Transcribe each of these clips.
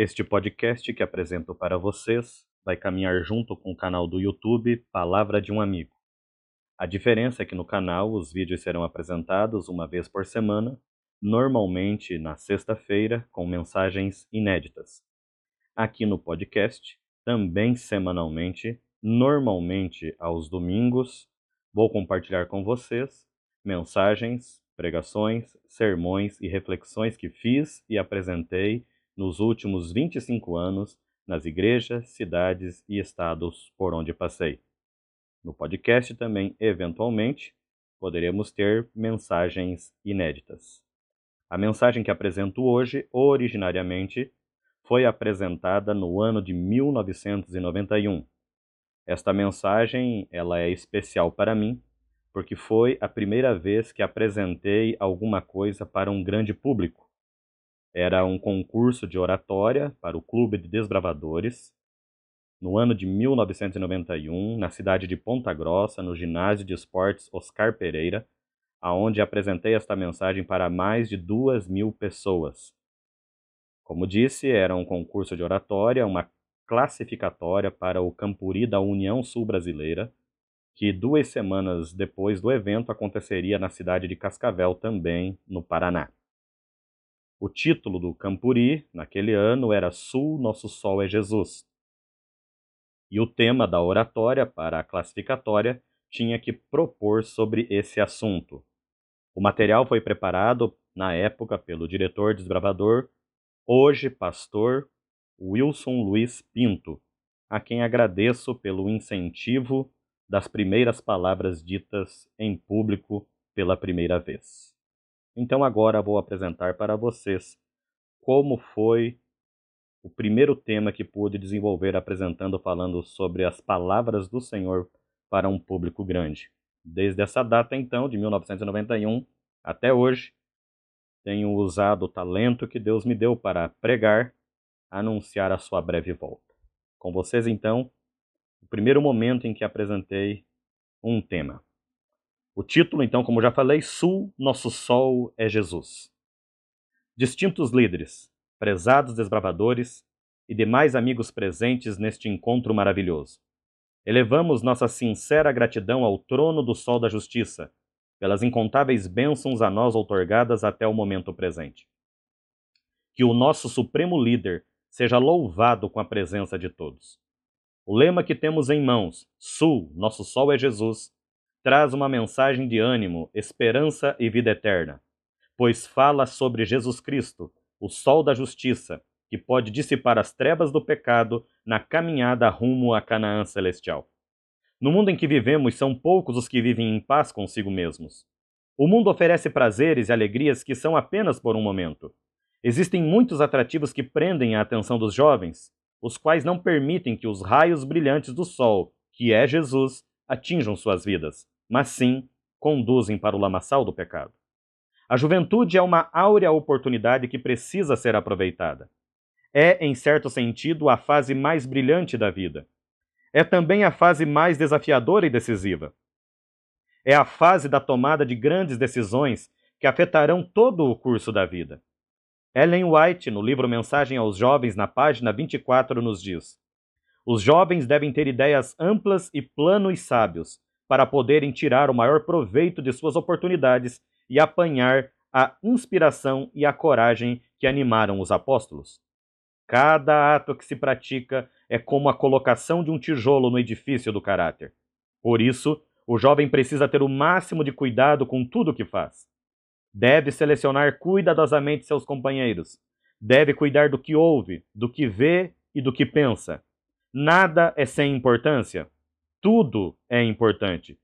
Este podcast que apresento para vocês vai caminhar junto com o canal do YouTube Palavra de um Amigo. A diferença é que no canal os vídeos serão apresentados uma vez por semana, normalmente na sexta-feira, com mensagens inéditas. Aqui no podcast, também semanalmente, normalmente aos domingos, vou compartilhar com vocês mensagens, pregações, sermões e reflexões que fiz e apresentei nos últimos 25 anos nas igrejas, cidades e estados por onde passei. No podcast também, eventualmente, poderemos ter mensagens inéditas. A mensagem que apresento hoje, originariamente, foi apresentada no ano de 1991. Esta mensagem, ela é especial para mim, porque foi a primeira vez que apresentei alguma coisa para um grande público era um concurso de oratória para o Clube de Desbravadores, no ano de 1991, na cidade de Ponta Grossa, no ginásio de esportes Oscar Pereira, aonde apresentei esta mensagem para mais de duas mil pessoas. Como disse, era um concurso de oratória, uma classificatória para o Campuri da União Sul Brasileira, que duas semanas depois do evento aconteceria na cidade de Cascavel, também no Paraná. O título do Campuri, naquele ano, era Sul, Nosso Sol é Jesus. E o tema da oratória para a classificatória tinha que propor sobre esse assunto. O material foi preparado, na época, pelo diretor desbravador, hoje pastor Wilson Luiz Pinto, a quem agradeço pelo incentivo das primeiras palavras ditas em público pela primeira vez. Então agora vou apresentar para vocês como foi o primeiro tema que pude desenvolver apresentando falando sobre as palavras do Senhor para um público grande. Desde essa data então, de 1991 até hoje, tenho usado o talento que Deus me deu para pregar, anunciar a sua breve volta. Com vocês então, o primeiro momento em que apresentei um tema. O título, então, como já falei, Sul, nosso sol é Jesus. Distintos líderes, prezados desbravadores e demais amigos presentes neste encontro maravilhoso. Elevamos nossa sincera gratidão ao trono do Sol da Justiça, pelas incontáveis bênçãos a nós outorgadas até o momento presente. Que o nosso supremo líder seja louvado com a presença de todos. O lema que temos em mãos, Sul, nosso Sol é Jesus, traz uma mensagem de ânimo, esperança e vida eterna, pois fala sobre Jesus Cristo, o sol da justiça, que pode dissipar as trevas do pecado na caminhada rumo à Canaã celestial. No mundo em que vivemos, são poucos os que vivem em paz consigo mesmos. O mundo oferece prazeres e alegrias que são apenas por um momento. Existem muitos atrativos que prendem a atenção dos jovens, os quais não permitem que os raios brilhantes do sol, que é Jesus, atinjam suas vidas mas sim conduzem para o lamaçal do pecado. A juventude é uma áurea oportunidade que precisa ser aproveitada. É, em certo sentido, a fase mais brilhante da vida. É também a fase mais desafiadora e decisiva. É a fase da tomada de grandes decisões que afetarão todo o curso da vida. Ellen White, no livro Mensagem aos Jovens, na página 24, nos diz: Os jovens devem ter ideias amplas e planos sábios, para poderem tirar o maior proveito de suas oportunidades e apanhar a inspiração e a coragem que animaram os apóstolos. Cada ato que se pratica é como a colocação de um tijolo no edifício do caráter. Por isso, o jovem precisa ter o máximo de cuidado com tudo o que faz. Deve selecionar cuidadosamente seus companheiros. Deve cuidar do que ouve, do que vê e do que pensa. Nada é sem importância. Tudo é importante.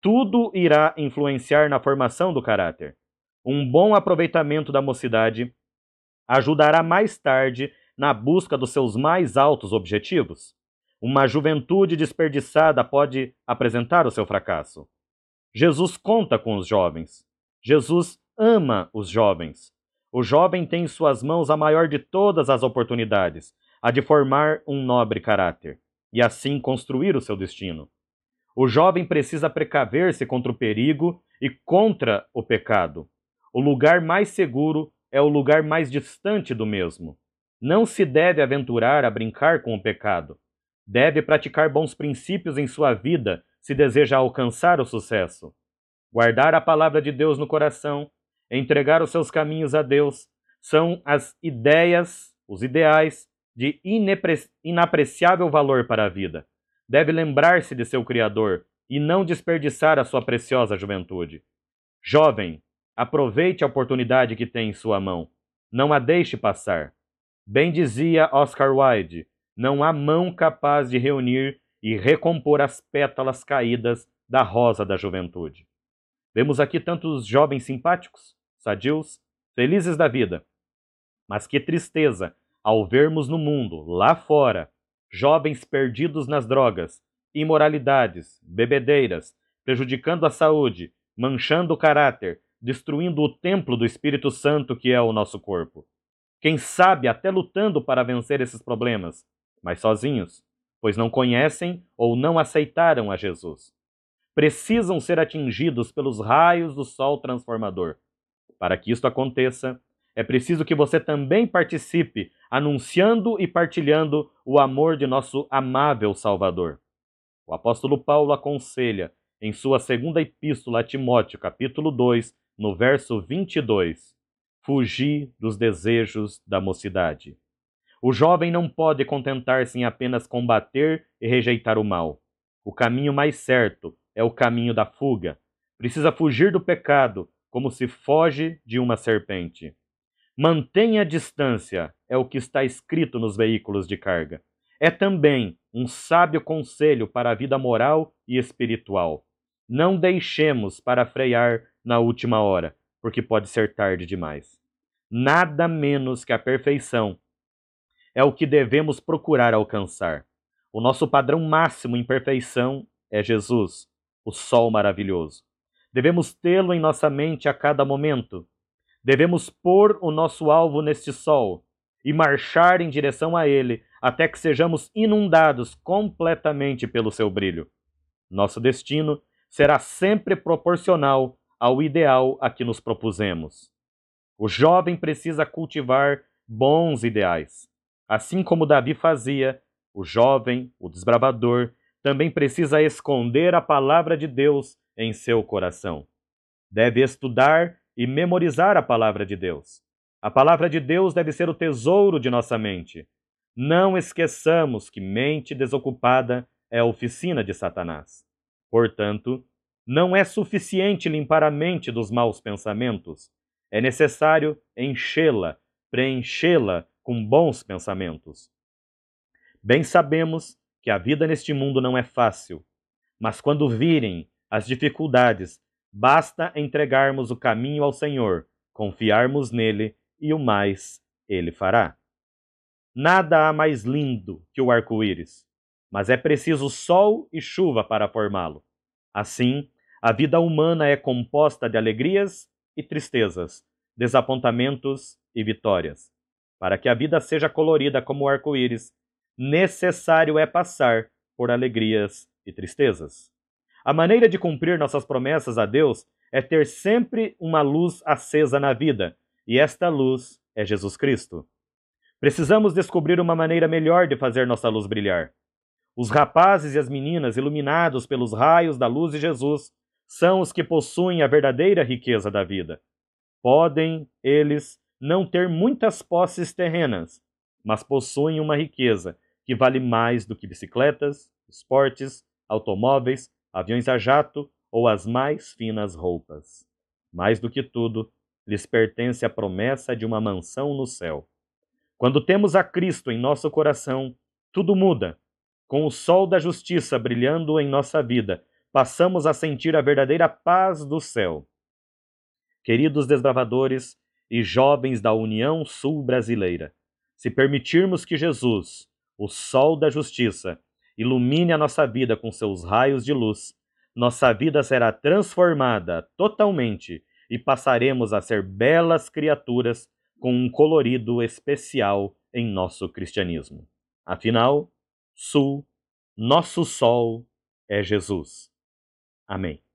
Tudo irá influenciar na formação do caráter. Um bom aproveitamento da mocidade ajudará mais tarde na busca dos seus mais altos objetivos. Uma juventude desperdiçada pode apresentar o seu fracasso. Jesus conta com os jovens. Jesus ama os jovens. O jovem tem em suas mãos a maior de todas as oportunidades, a de formar um nobre caráter e assim construir o seu destino. O jovem precisa precaver-se contra o perigo e contra o pecado. O lugar mais seguro é o lugar mais distante do mesmo. não se deve aventurar a brincar com o pecado. Deve praticar bons princípios em sua vida se deseja alcançar o sucesso. Guardar a palavra de Deus no coração, entregar os seus caminhos a Deus, são as ideias, os ideais de inapreciável valor para a vida. Deve lembrar-se de seu Criador e não desperdiçar a sua preciosa juventude. Jovem, aproveite a oportunidade que tem em sua mão. Não a deixe passar. Bem dizia Oscar Wilde: não há mão capaz de reunir e recompor as pétalas caídas da rosa da juventude. Vemos aqui tantos jovens simpáticos, sadios, felizes da vida. Mas que tristeza ao vermos no mundo, lá fora, jovens perdidos nas drogas, imoralidades, bebedeiras, prejudicando a saúde, manchando o caráter, destruindo o templo do Espírito Santo que é o nosso corpo. Quem sabe até lutando para vencer esses problemas, mas sozinhos, pois não conhecem ou não aceitaram a Jesus. Precisam ser atingidos pelos raios do sol transformador. Para que isto aconteça, é preciso que você também participe, anunciando e partilhando o amor de nosso amável Salvador. O apóstolo Paulo aconselha, em sua segunda epístola a Timóteo, capítulo 2, no verso 22, fugir dos desejos da mocidade. O jovem não pode contentar-se em apenas combater e rejeitar o mal. O caminho mais certo é o caminho da fuga. Precisa fugir do pecado, como se foge de uma serpente. Mantenha a distância, é o que está escrito nos veículos de carga. É também um sábio conselho para a vida moral e espiritual. Não deixemos para frear na última hora, porque pode ser tarde demais. Nada menos que a perfeição é o que devemos procurar alcançar. O nosso padrão máximo em perfeição é Jesus, o Sol maravilhoso. Devemos tê-lo em nossa mente a cada momento. Devemos pôr o nosso alvo neste sol e marchar em direção a ele até que sejamos inundados completamente pelo seu brilho. Nosso destino será sempre proporcional ao ideal a que nos propusemos. O jovem precisa cultivar bons ideais. Assim como Davi fazia, o jovem, o desbravador, também precisa esconder a palavra de Deus em seu coração. Deve estudar e memorizar a palavra de Deus. A palavra de Deus deve ser o tesouro de nossa mente. Não esqueçamos que mente desocupada é a oficina de Satanás. Portanto, não é suficiente limpar a mente dos maus pensamentos. É necessário enchê-la, preenchê-la com bons pensamentos. Bem sabemos que a vida neste mundo não é fácil, mas quando virem as dificuldades, basta entregarmos o caminho ao Senhor, confiarmos nele e o mais ele fará. Nada há mais lindo que o arco-íris, mas é preciso sol e chuva para formá-lo. Assim, a vida humana é composta de alegrias e tristezas, desapontamentos e vitórias. Para que a vida seja colorida como o arco-íris, necessário é passar por alegrias e tristezas. A maneira de cumprir nossas promessas a Deus é ter sempre uma luz acesa na vida, e esta luz é Jesus Cristo. Precisamos descobrir uma maneira melhor de fazer nossa luz brilhar. Os rapazes e as meninas iluminados pelos raios da luz de Jesus são os que possuem a verdadeira riqueza da vida. Podem, eles, não ter muitas posses terrenas, mas possuem uma riqueza que vale mais do que bicicletas, esportes, automóveis, aviões a jato ou as mais finas roupas. Mais do que tudo, lhes pertence a promessa de uma mansão no céu. Quando temos a Cristo em nosso coração, tudo muda. Com o sol da justiça brilhando em nossa vida, passamos a sentir a verdadeira paz do céu. Queridos desbravadores, e jovens da União Sul Brasileira. Se permitirmos que Jesus, o sol da justiça, ilumine a nossa vida com seus raios de luz, nossa vida será transformada totalmente e passaremos a ser belas criaturas com um colorido especial em nosso cristianismo. Afinal, Sul, nosso sol é Jesus. Amém.